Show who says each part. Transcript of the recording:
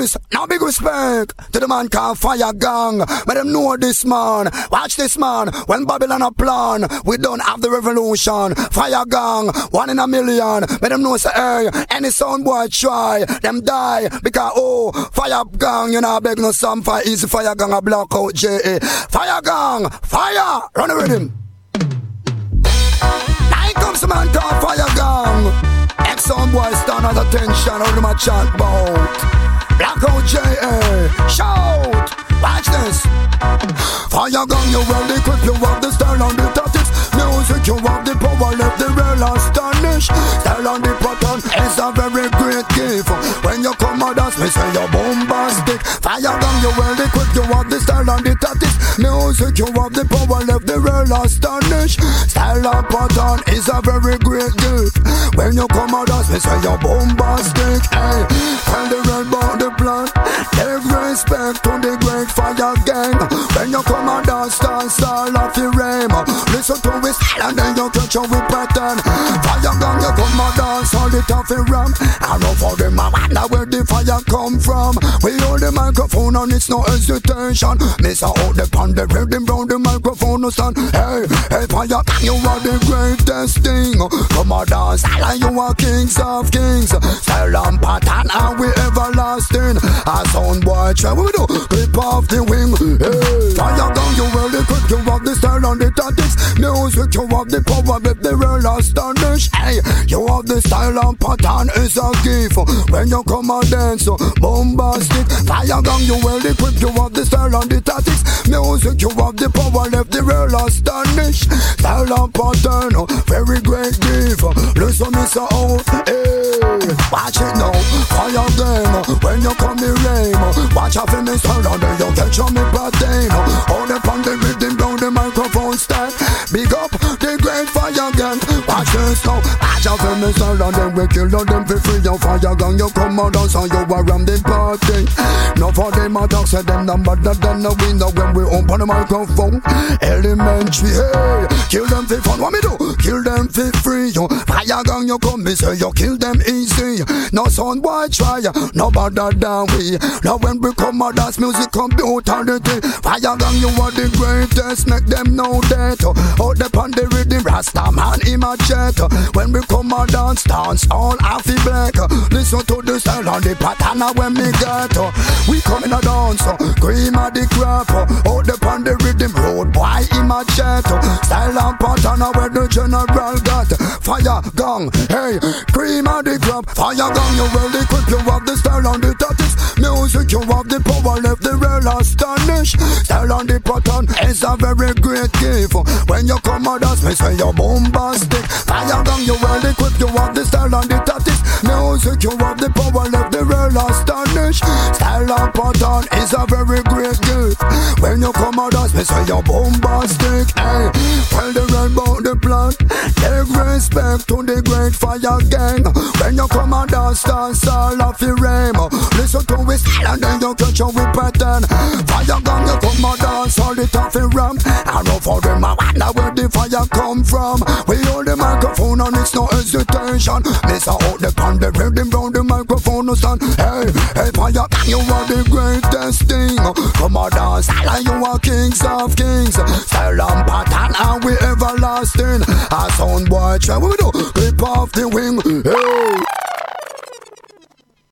Speaker 1: this. Now big respect to the man called Fire Gang. Let them know this man. Watch this man. When Babylon a plan, we don't have the revolution. Fire Gang, one in a million. Let them know say, hey, any sound boy try, them die. Because, oh, Fire Gang, you know, I beg no some fire, easy Fire Gang, a block out J.A. Fire Gang, fire, run with him. Now comes the man called Fire Gang. Some boy stand at attention on my chat bout. Fire gun, you well equipped, you have the style and the tactics. Music, you have the power, left the real astonished. Style and the pattern is a very great gift. When you come out, that's me say you're bombastic. Fire gun, you well equipped, you have the style and the tactics. Music, you have the power, left the real astonished. Style and pattern is a very great gift. When you come out, that's me say you're bombastic. Hey, Listen to his style and then you catch up with pattern. Fire gang, you come and dance all the tough ram. I know for them, I wonder where the fire come from. We hold the microphone and it's no hesitation. Miss out the pan, the rhythm round the microphone no stand. Hey, hey, fire gang, you are the greatest thing. Come and dance, and you are kings of kings. Style and pattern, and we everlasting. A sound boy, try what we do. Clip off the wing. Hey. Music, you have the power, with the real astonished. Hey, you have the style and pattern is a gift. When you come and dance, so bombastic. Fire gun, you well equipped, you have the style and the tactics. Music, you have the power, left the real astonished. Style and pattern, oh, very great gift. Listen, so out. Oh, hey, watch it now. Fire them when you come in rain. Watch out for me, style and then you catch on me pattern. Big up the great fire gang. Watch this now. Watch out for me, style and then we kill them for free. Your fire gang, you come out and you around the party. No for them a talk, say them number that than the window when we open the microphone. Elementary, hey, kill them for fun. What me do? Kill them for free. Yo. Fire gang, you come, me say you kill them easy. No sound boy try, no better than we. Now when we come out, that's music computerity. Fire gang, you are the greatest. Make them know that. Oh, oh, the on the Rasta man in my jet. When we come out, dance, dance, all half black. Listen to the style and the pattern when me get. We come in a dance, cream of the crap. Out the on the rhythm, road boy in my jet. Style and pattern where the general got. Fire gang, hey, cream of the crap. Fire gang, you well equipped, you have the style and the tactics. Music, you have the power, left the real astonished. Style and the pattern is a very great gift. When you come out, that's me say you're bombastic. Fire gang, you well equipped, you have the style and the tactics. Music, you have the power, left the real astonished. Style and pattern is a very great gift. When you come out, that's me say you're bombastic. Hey, tell the right about the plan. Give respect to the great fire gang. When you come out, dance, dance all of the rain. Listen to his style and then you catch with pattern. Fire come from. We hold the microphone and it's no hesitation. Miss out the pan, the rhythm round the microphone no stand. Hey, hey, fire you are the greatest thing. Come on, dance, and you are kings of kings. Style and pattern, and we everlasting. A sound boy, try we do, clip off the wing. Hey.